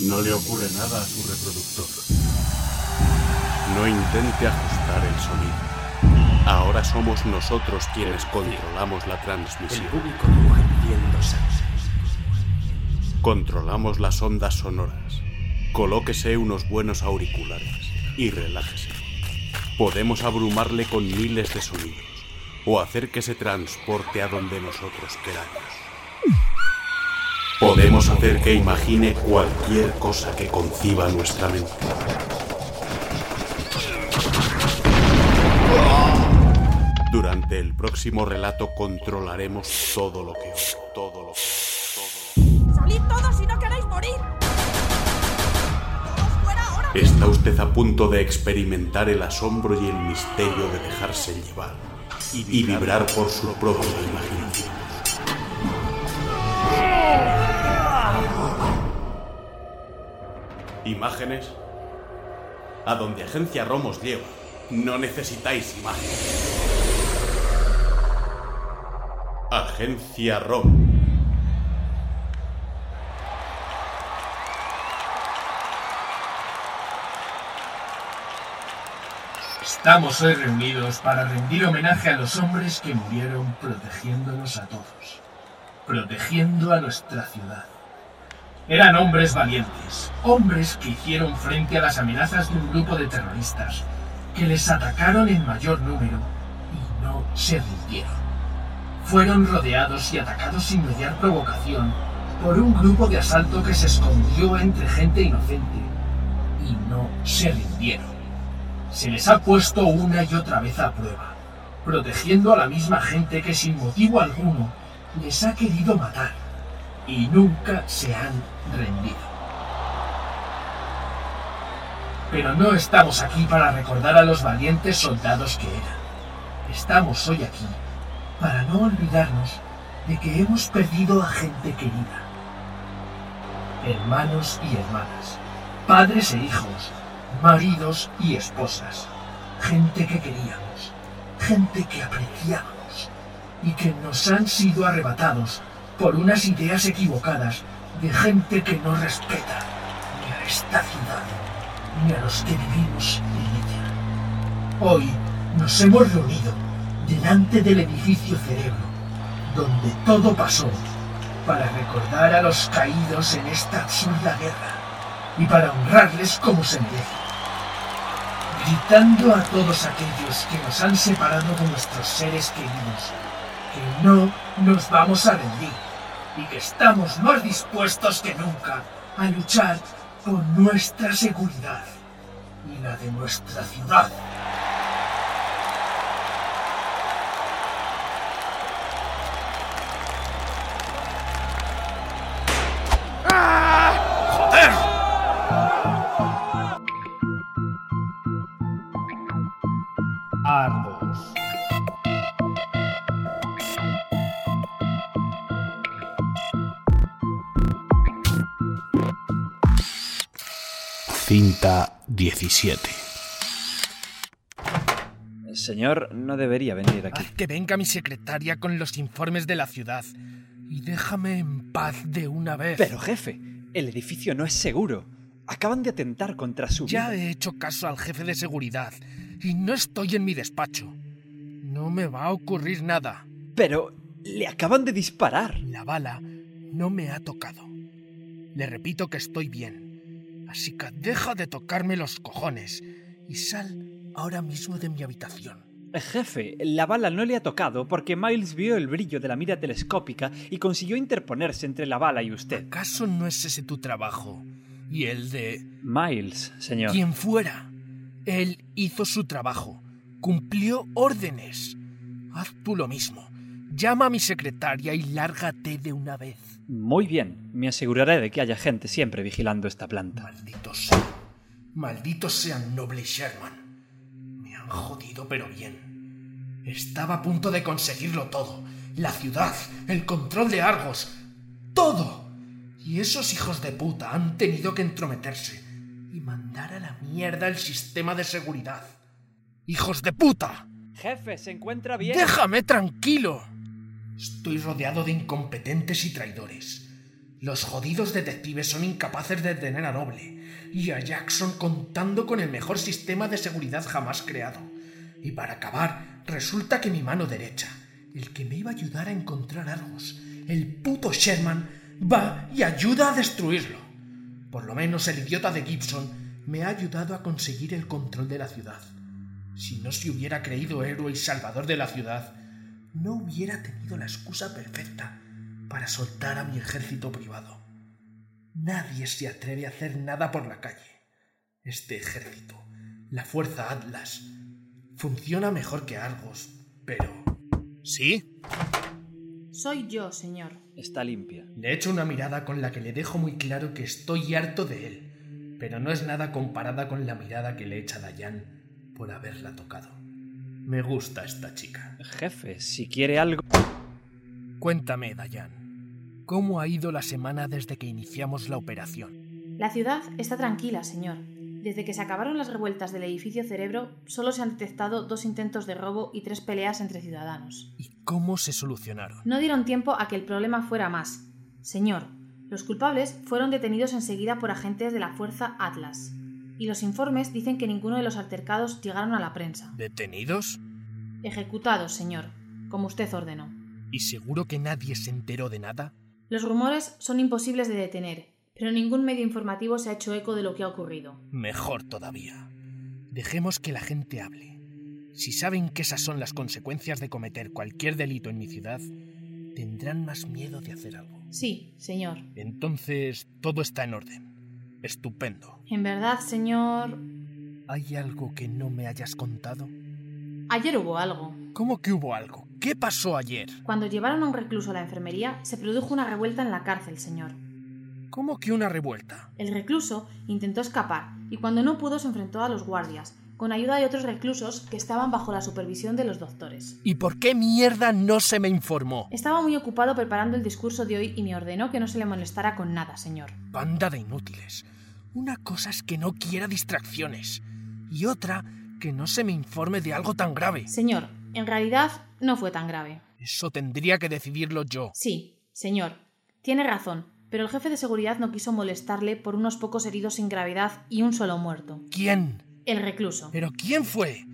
No le ocurre nada a su reproductor. No intente ajustar el sonido. Ahora somos nosotros quienes controlamos la transmisión. El público. Controlamos las ondas sonoras. Colóquese unos buenos auriculares y relájese. Podemos abrumarle con miles de sonidos o hacer que se transporte a donde nosotros queramos. Podemos hacer que imagine cualquier cosa que conciba nuestra mente. Durante el próximo relato controlaremos todo lo que todo lo que todo ¡Salid todos si no queréis morir! ¡Todos fuera ahora! Está usted a punto de experimentar el asombro y el misterio de dejarse llevar y vibrar por su propia imaginación. ¿Imágenes? A donde Agencia Romos lleva, no necesitáis imágenes. Agencia ROM. Estamos hoy reunidos para rendir homenaje a los hombres que murieron protegiéndonos a todos, protegiendo a nuestra ciudad. Eran hombres valientes, hombres que hicieron frente a las amenazas de un grupo de terroristas, que les atacaron en mayor número y no se rindieron. Fueron rodeados y atacados sin mediar provocación por un grupo de asalto que se escondió entre gente inocente y no se rindieron. Se les ha puesto una y otra vez a prueba, protegiendo a la misma gente que sin motivo alguno les ha querido matar y nunca se han rendido. Pero no estamos aquí para recordar a los valientes soldados que eran. Estamos hoy aquí para no olvidarnos de que hemos perdido a gente querida. Hermanos y hermanas, padres e hijos, maridos y esposas, gente que queríamos, gente que apreciábamos y que nos han sido arrebatados por unas ideas equivocadas de gente que no respeta ni a esta ciudad ni a los que vivimos en ella. Hoy nos hemos reunido delante del edificio Cerebro, donde todo pasó, para recordar a los caídos en esta absurda guerra y para honrarles como se merecen gritando a todos aquellos que nos han separado de nuestros seres queridos, que no nos vamos a rendir y que estamos más dispuestos que nunca a luchar por nuestra seguridad y la de nuestra ciudad. Cinta 17. Señor, no debería venir aquí. Haz que venga mi secretaria con los informes de la ciudad y déjame en paz de una vez. Pero jefe, el edificio no es seguro. Acaban de atentar contra su Ya vida. he hecho caso al jefe de seguridad y no estoy en mi despacho. No me va a ocurrir nada. Pero le acaban de disparar. La bala no me ha tocado. Le repito que estoy bien. Así que deja de tocarme los cojones y sal ahora mismo de mi habitación. Jefe, la bala no le ha tocado porque Miles vio el brillo de la mira telescópica y consiguió interponerse entre la bala y usted. ¿Acaso no es ese tu trabajo? Y el de Miles, señor. quien fuera. Él hizo su trabajo. Cumplió órdenes. Haz tú lo mismo. Llama a mi secretaria y lárgate de una vez. Muy bien, me aseguraré de que haya gente siempre vigilando esta planta. Malditos sean. Malditos sean, noble Sherman. Me han jodido, pero bien. Estaba a punto de conseguirlo todo. La ciudad, el control de Argos, todo. Y esos hijos de puta han tenido que entrometerse y mandar a la mierda el sistema de seguridad. ¡Hijos de puta! Jefe, ¿se encuentra bien? ¡Déjame tranquilo! Estoy rodeado de incompetentes y traidores. Los jodidos detectives son incapaces de detener a Noble y a Jackson contando con el mejor sistema de seguridad jamás creado. Y para acabar, resulta que mi mano derecha, el que me iba a ayudar a encontrar Argos, el puto Sherman, va y ayuda a destruirlo. Por lo menos el idiota de Gibson me ha ayudado a conseguir el control de la ciudad. Si no se hubiera creído héroe y salvador de la ciudad, no hubiera tenido la excusa perfecta para soltar a mi ejército privado. Nadie se atreve a hacer nada por la calle. Este ejército, la Fuerza Atlas, funciona mejor que Argos, pero... ¿Sí? Soy yo, señor. Está limpia. Le echo una mirada con la que le dejo muy claro que estoy harto de él, pero no es nada comparada con la mirada que le echa Dayan por haberla tocado. Me gusta esta chica. Jefe, si quiere algo... Cuéntame, Dayan. ¿Cómo ha ido la semana desde que iniciamos la operación? La ciudad está tranquila, señor. Desde que se acabaron las revueltas del edificio Cerebro, solo se han detectado dos intentos de robo y tres peleas entre ciudadanos. ¿Y cómo se solucionaron? No dieron tiempo a que el problema fuera más. Señor, los culpables fueron detenidos enseguida por agentes de la Fuerza Atlas. Y los informes dicen que ninguno de los altercados llegaron a la prensa. ¿Detenidos? Ejecutados, señor, como usted ordenó. ¿Y seguro que nadie se enteró de nada? Los rumores son imposibles de detener, pero ningún medio informativo se ha hecho eco de lo que ha ocurrido. Mejor todavía. Dejemos que la gente hable. Si saben que esas son las consecuencias de cometer cualquier delito en mi ciudad, tendrán más miedo de hacer algo. Sí, señor. Entonces, todo está en orden. Estupendo. En verdad, señor... ¿Hay algo que no me hayas contado? Ayer hubo algo. ¿Cómo que hubo algo? ¿Qué pasó ayer? Cuando llevaron a un recluso a la enfermería, se produjo una revuelta en la cárcel, señor. ¿Cómo que una revuelta? El recluso intentó escapar y cuando no pudo se enfrentó a los guardias, con ayuda de otros reclusos que estaban bajo la supervisión de los doctores. ¿Y por qué mierda no se me informó? Estaba muy ocupado preparando el discurso de hoy y me ordenó que no se le molestara con nada, señor. Banda de inútiles. Una cosa es que no quiera distracciones y otra que no se me informe de algo tan grave. Señor, en realidad no fue tan grave. Eso tendría que decidirlo yo. Sí, señor. Tiene razón, pero el jefe de seguridad no quiso molestarle por unos pocos heridos sin gravedad y un solo muerto. ¿Quién? El recluso. ¿Pero quién fue?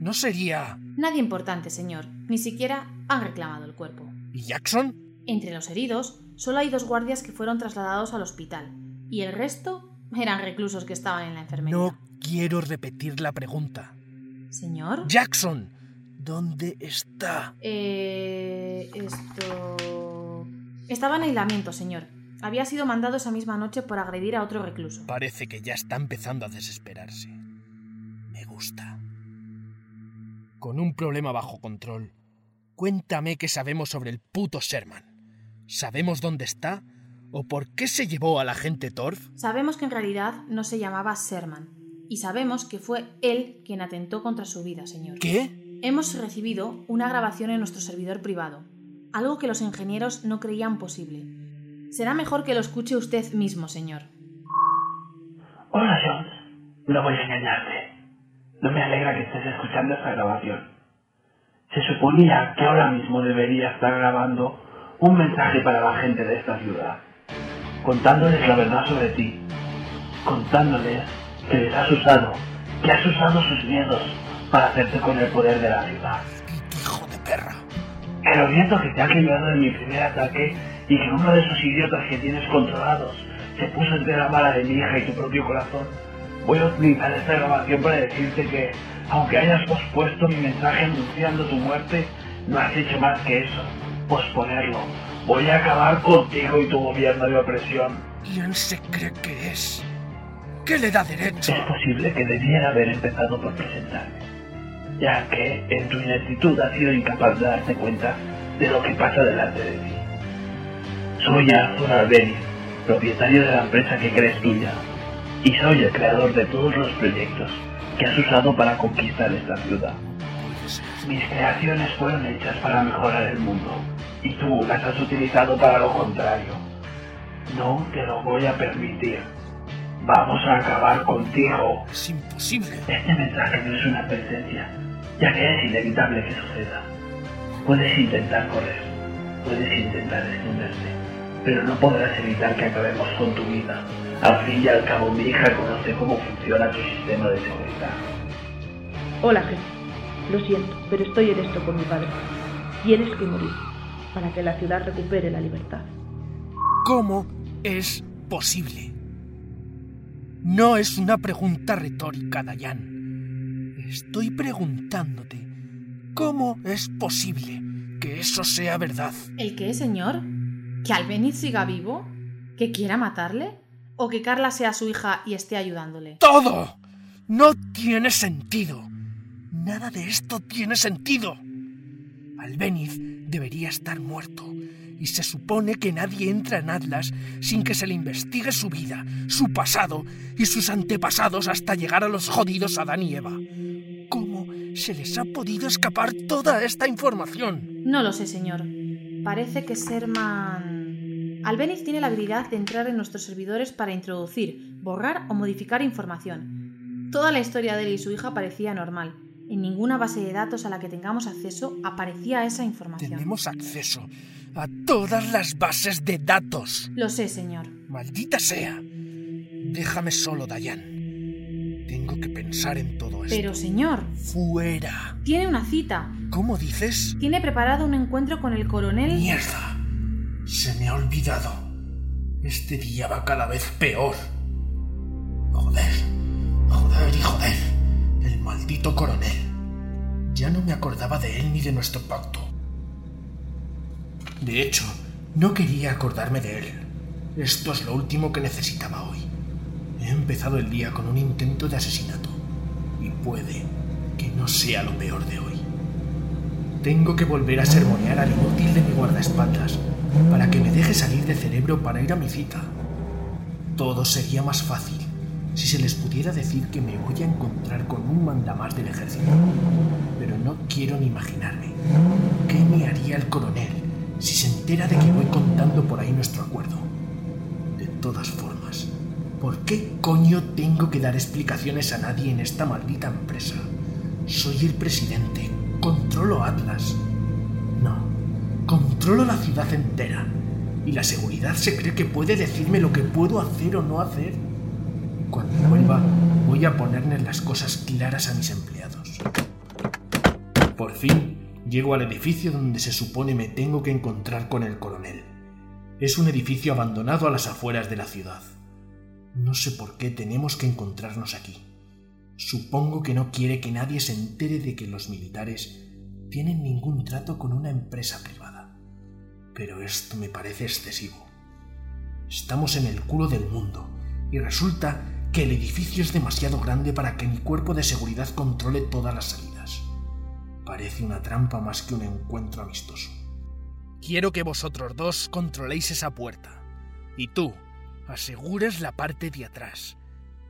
No sería... Nadie importante, señor. Ni siquiera han reclamado el cuerpo. ¿Y Jackson? Entre los heridos, solo hay dos guardias que fueron trasladados al hospital, y el resto eran reclusos que estaban en la enfermería. No quiero repetir la pregunta. ¿Señor? Jackson, ¿dónde está? Eh... esto... Estaba en aislamiento, señor. Había sido mandado esa misma noche por agredir a otro recluso. Parece que ya está empezando a desesperarse. Me gusta. Con un problema bajo control, cuéntame qué sabemos sobre el puto Sherman. ¿Sabemos dónde está? ¿O por qué se llevó a la gente Torf? Sabemos que en realidad no se llamaba Sherman. Y sabemos que fue él quien atentó contra su vida, señor. ¿Qué? Hemos recibido una grabación en nuestro servidor privado, algo que los ingenieros no creían posible. Será mejor que lo escuche usted mismo, señor. Hola, Jones. No voy a engañarte. No me alegra que estés escuchando esta grabación. Se suponía que ahora mismo debería estar grabando un mensaje para la gente de esta ciudad, contándoles la verdad sobre ti, contándoles que les has usado, que has usado sus miedos para hacerte con el poder de la ciudad. Hijo de perra. Pero viendo que te has librado de mi primer ataque y que uno de esos idiotas que tienes controlados se puso entre la mala de mi hija y tu propio corazón, voy a utilizar esta grabación para decirte que, aunque hayas pospuesto mi mensaje anunciando tu muerte, no has hecho más que eso, posponerlo. Voy a acabar contigo y tu gobierno de opresión. ¿Quién se cree que es? ¿Qué le da derecho? Es posible que debiera haber empezado por presentarme, ya que en tu ineptitud has sido incapaz de darte cuenta de lo que pasa delante de ti. Soy Arthur Albeniz, propietario de la empresa que crees tuya, y soy el creador de todos los proyectos que has usado para conquistar esta ciudad. Mis creaciones fueron hechas para mejorar el mundo, y tú las has utilizado para lo contrario. No te lo voy a permitir. Vamos a acabar contigo. Es imposible. Este mensaje no es una advertencia, ya que es inevitable que suceda. Puedes intentar correr, puedes intentar esconderte, pero no podrás evitar que acabemos con tu vida. Al fin y al cabo, mi hija conoce cómo funciona tu sistema de seguridad. Hola, jefe. Lo siento, pero estoy en esto con mi padre. Tienes que morir para que la ciudad recupere la libertad. ¿Cómo es posible? No es una pregunta retórica, Dayan. Estoy preguntándote, ¿cómo es posible que eso sea verdad? ¿El qué, señor? ¿Que Albeniz siga vivo? ¿Que quiera matarle? ¿O que Carla sea su hija y esté ayudándole? ¡Todo! No tiene sentido. Nada de esto tiene sentido. Albeniz debería estar muerto. Y se supone que nadie entra en Atlas sin que se le investigue su vida, su pasado y sus antepasados hasta llegar a los jodidos Adán y Eva. ¿Cómo se les ha podido escapar toda esta información? No lo sé, señor. Parece que Serman... Albeniz tiene la habilidad de entrar en nuestros servidores para introducir, borrar o modificar información. Toda la historia de él y su hija parecía normal. En ninguna base de datos a la que tengamos acceso aparecía esa información. Tenemos acceso a todas las bases de datos. Lo sé, señor. Maldita sea. Déjame solo, Dayan. Tengo que pensar en todo esto. Pero, señor, Fuera. tiene una cita. ¿Cómo dices? Tiene preparado un encuentro con el coronel. Mierda. Se me ha olvidado. Este día va cada vez peor. Joder. Joder y joder. El maldito coronel. Ya no me acordaba de él ni de nuestro pacto. De hecho, no quería acordarme de él. Esto es lo último que necesitaba hoy. He empezado el día con un intento de asesinato. Y puede que no sea lo peor de hoy. Tengo que volver a sermonear al inútil de mi guardaespaldas para que me deje salir de cerebro para ir a mi cita. Todo sería más fácil si se les pudiera decir que me voy a encontrar con un mandamás del ejército. Pero no quiero ni imaginarme qué me haría el coronel si se entera de que voy contando por ahí nuestro acuerdo. De todas formas, ¿por qué coño tengo que dar explicaciones a nadie en esta maldita empresa? Soy el presidente, controlo Atlas. No, controlo la ciudad entera. Y la seguridad se cree que puede decirme lo que puedo hacer o no hacer. Cuando vuelva, voy a ponerles las cosas claras a mis empleados. Por fin, llego al edificio donde se supone me tengo que encontrar con el coronel. Es un edificio abandonado a las afueras de la ciudad. No sé por qué tenemos que encontrarnos aquí. Supongo que no quiere que nadie se entere de que los militares tienen ningún trato con una empresa privada. Pero esto me parece excesivo. Estamos en el culo del mundo y resulta que el edificio es demasiado grande para que mi cuerpo de seguridad controle todas las salidas. Parece una trampa más que un encuentro amistoso. Quiero que vosotros dos controléis esa puerta. Y tú, asegures la parte de atrás.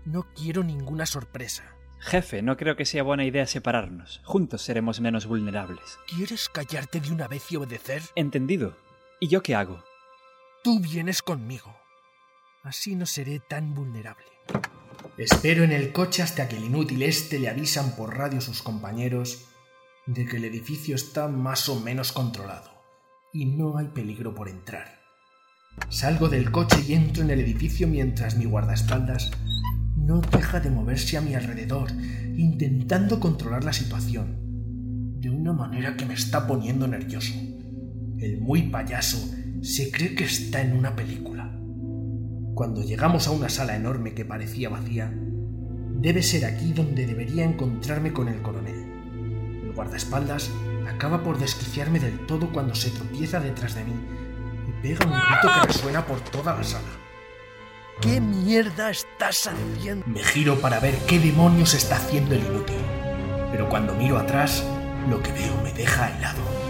No quiero ninguna sorpresa. Jefe, no creo que sea buena idea separarnos. Juntos seremos menos vulnerables. ¿Quieres callarte de una vez y obedecer? Entendido. ¿Y yo qué hago? Tú vienes conmigo. Así no seré tan vulnerable. Espero en el coche hasta que el inútil este le avisan por radio sus compañeros de que el edificio está más o menos controlado y no hay peligro por entrar. Salgo del coche y entro en el edificio mientras mi guardaespaldas no deja de moverse a mi alrededor, intentando controlar la situación, de una manera que me está poniendo nervioso. El muy payaso se cree que está en una película. Cuando llegamos a una sala enorme que parecía vacía, debe ser aquí donde debería encontrarme con el coronel. El guardaespaldas acaba por desquiciarme del todo cuando se tropieza detrás de mí y pega un grito que resuena por toda la sala. ¿Qué mierda estás haciendo? Me giro para ver qué demonios está haciendo el inútil. Pero cuando miro atrás, lo que veo me deja helado.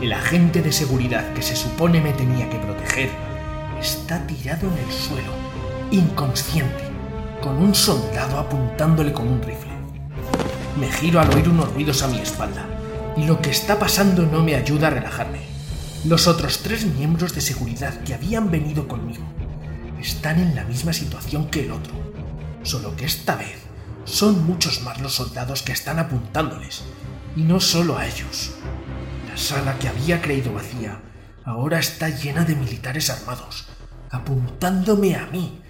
El agente de seguridad que se supone me tenía que proteger está tirado en el suelo, inconsciente, con un soldado apuntándole con un rifle. Me giro al oír unos ruidos a mi espalda, y lo que está pasando no me ayuda a relajarme. Los otros tres miembros de seguridad que habían venido conmigo están en la misma situación que el otro, solo que esta vez son muchos más los soldados que están apuntándoles, y no solo a ellos. La sala que había creído vacía ahora está llena de militares armados, apuntándome a mí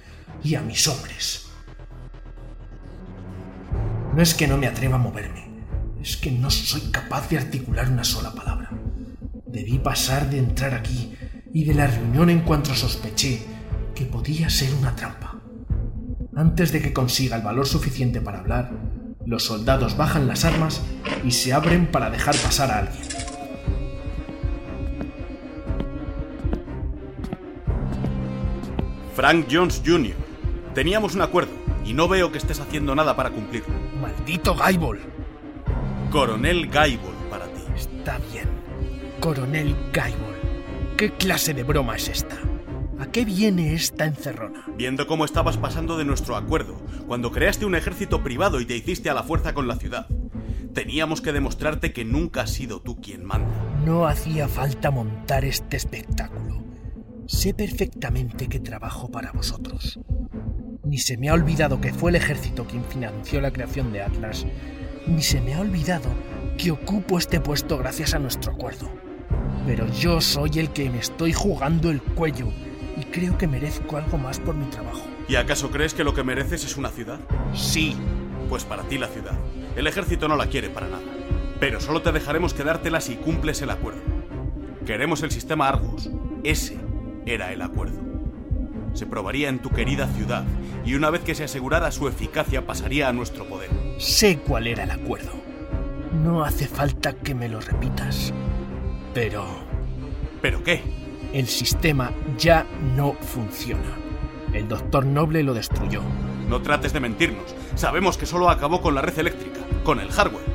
y a mis hombres. No es que no me atreva a moverme, es que no soy capaz de articular una sola palabra. Debí pasar de entrar aquí y de la reunión en cuanto sospeché que podía ser una trampa. Antes de que consiga el valor suficiente para hablar, los soldados bajan las armas y se abren para dejar pasar a alguien. Frank Jones Jr. Teníamos un acuerdo y no veo que estés haciendo nada para cumplirlo. ¡Maldito Gaibol! Coronel Gaibol para ti. Está bien. Coronel Gaibol. ¿Qué clase de broma es esta? ¿A qué viene esta encerrona? Viendo cómo estabas pasando de nuestro acuerdo, cuando creaste un ejército privado y te hiciste a la fuerza con la ciudad. Teníamos que demostrarte que nunca has sido tú quien manda. No hacía falta montar este espectáculo. Sé perfectamente que trabajo para vosotros. Ni se me ha olvidado que fue el ejército quien financió la creación de Atlas, ni se me ha olvidado que ocupo este puesto gracias a nuestro acuerdo. Pero yo soy el que me estoy jugando el cuello y creo que merezco algo más por mi trabajo. ¿Y acaso crees que lo que mereces es una ciudad? Sí, Pues para ti la ciudad. El ejército no la quiere para nada. Pero solo te dejaremos quedártela si cumples el acuerdo. Queremos el sistema Argos. Ese era el acuerdo. Se probaría en tu querida ciudad y una vez que se asegurara su eficacia pasaría a nuestro poder. sé cuál era el acuerdo. No hace falta que me lo repitas. Pero ¿Pero qué? el sistema ya no funciona. El doctor Noble lo destruyó. No trates de mentirnos. Sabemos que solo acabó con la red eléctrica, con el hardware.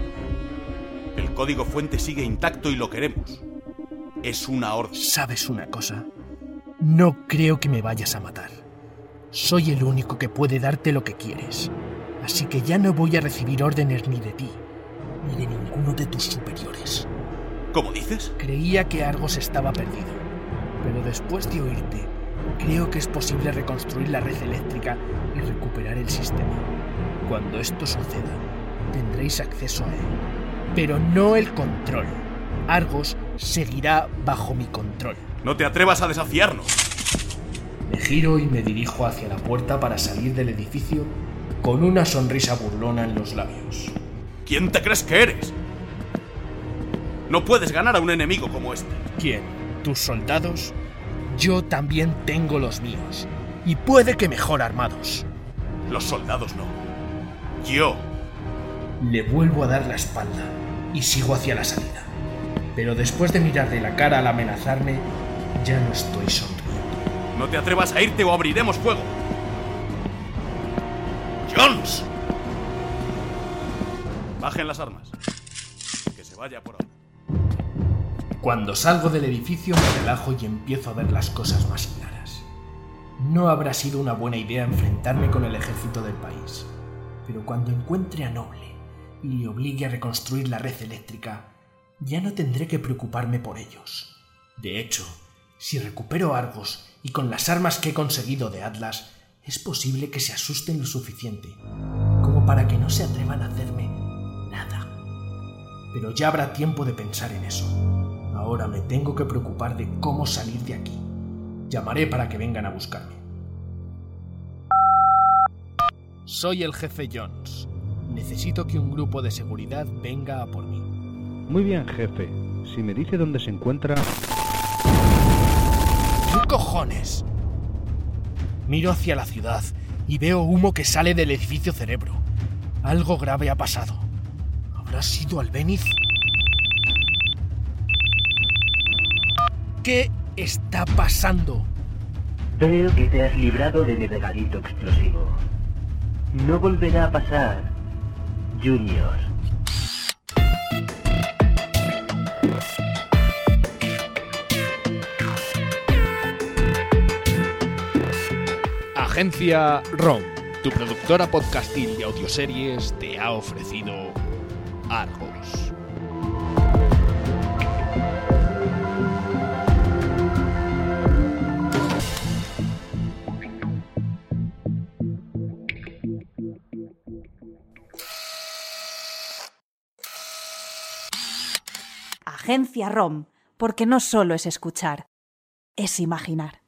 El código fuente sigue intacto y lo queremos. Es una orden. ¿Sabes una cosa? No creo que me vayas a matar. Soy el único que puede darte lo que quieres. Así que ya no voy a recibir órdenes ni de ti, ni de ninguno de tus superiores. ¿Cómo dices? Creía que Argos estaba perdido, pero después de oírte, creo que es posible reconstruir la red eléctrica y recuperar el sistema. Cuando esto suceda, tendréis acceso a él, pero no el control. Argos seguirá bajo mi control. No te atrevas a desafiarnos. Me giro y me dirijo hacia la puerta para salir del edificio con una sonrisa burlona en los labios. ¿Quién te crees que eres? No puedes ganar a un enemigo como este. ¿Quién? ¿Tus soldados? Yo también tengo los míos. Y puede que mejor armados. Los soldados no. Yo. Le vuelvo a dar la espalda y sigo hacia la salida. Pero después de mirarle la cara al amenazarme, ya no estoy sonriendo. No te atrevas a irte o abriremos fuego. Jones. Bajen las armas. Que se vaya por ahora. Cuando salgo del edificio me relajo y empiezo a ver las cosas más claras. No habrá sido una buena idea enfrentarme con el ejército del país, pero cuando encuentre a Noble y le obligue a reconstruir la red eléctrica, ya no tendré que preocuparme por ellos. De hecho, si recupero Argos y con las armas que he conseguido de Atlas, es posible que se asusten lo suficiente como para que no se atrevan a hacerme nada. Pero ya habrá tiempo de pensar en eso. Ahora me tengo que preocupar de cómo salir de aquí. Llamaré para que vengan a buscarme. Soy el jefe Jones. Necesito que un grupo de seguridad venga a por mí. Muy bien, jefe. Si me dice dónde se encuentra... ¿Qué cojones? Miro hacia la ciudad y veo humo que sale del edificio cerebro. Algo grave ha pasado. ¿Habrá sido Albeniz? ¿Qué está pasando? Veo que te has librado de mi regalito explosivo. No volverá a pasar, Junior. Agencia ROM, tu productora podcastil de audioseries, te ha ofrecido Argos. Agencia ROM, porque no solo es escuchar, es imaginar.